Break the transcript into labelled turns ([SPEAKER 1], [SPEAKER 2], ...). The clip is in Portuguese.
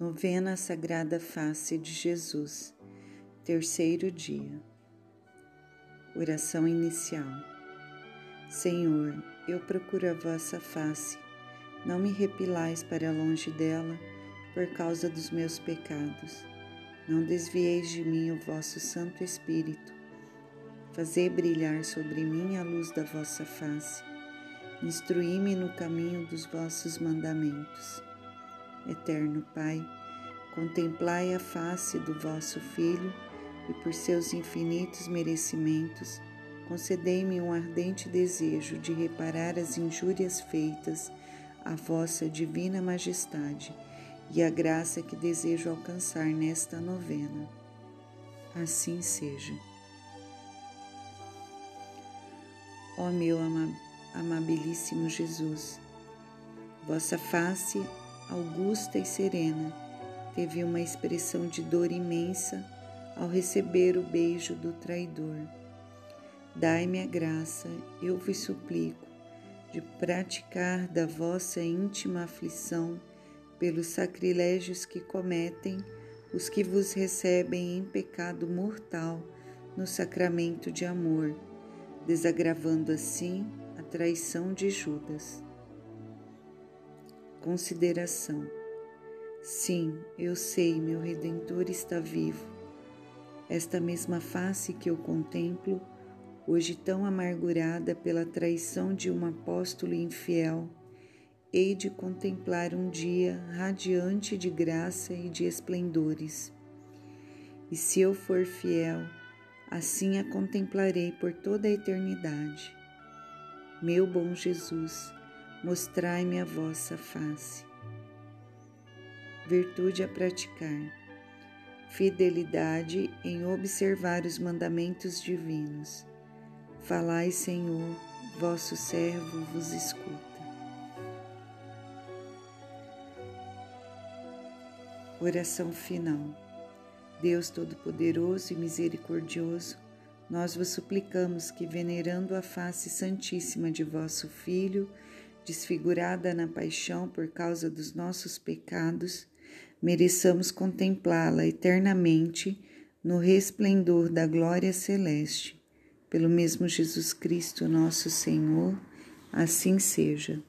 [SPEAKER 1] Novena Sagrada Face de Jesus, terceiro dia. Oração inicial. Senhor, eu procuro a vossa face, não me repilais para longe dela por causa dos meus pecados. Não desvieis de mim o vosso Santo Espírito. Fazei brilhar sobre mim a luz da vossa face. Instruí-me no caminho dos vossos mandamentos. Eterno Pai, contemplai a face do vosso Filho e, por seus infinitos merecimentos, concedei-me um ardente desejo de reparar as injúrias feitas à vossa divina majestade e a graça que desejo alcançar nesta novena. Assim seja. Ó meu amabilíssimo Jesus, vossa face augusta e serena, teve uma expressão de dor imensa ao receber o beijo do traidor. Dai-me a graça, eu vos suplico, de praticar da vossa íntima aflição pelos sacrilégios que cometem os que vos recebem em pecado mortal no sacramento de amor, desagravando assim a traição de Judas. Consideração. Sim, eu sei, meu Redentor está vivo. Esta mesma face que eu contemplo, hoje tão amargurada pela traição de um apóstolo infiel, hei de contemplar um dia radiante de graça e de esplendores. E se eu for fiel, assim a contemplarei por toda a eternidade. Meu bom Jesus, mostrai-me a vossa face. Virtude a praticar. Fidelidade em observar os mandamentos divinos. Falai, Senhor, vosso servo vos escuta. Oração final. Deus Todo-Poderoso e Misericordioso, nós vos suplicamos que, venerando a face santíssima de vosso Filho, desfigurada na paixão por causa dos nossos pecados, mereçamos contemplá-la eternamente no resplendor da glória celeste. Pelo mesmo Jesus Cristo, nosso Senhor, assim seja.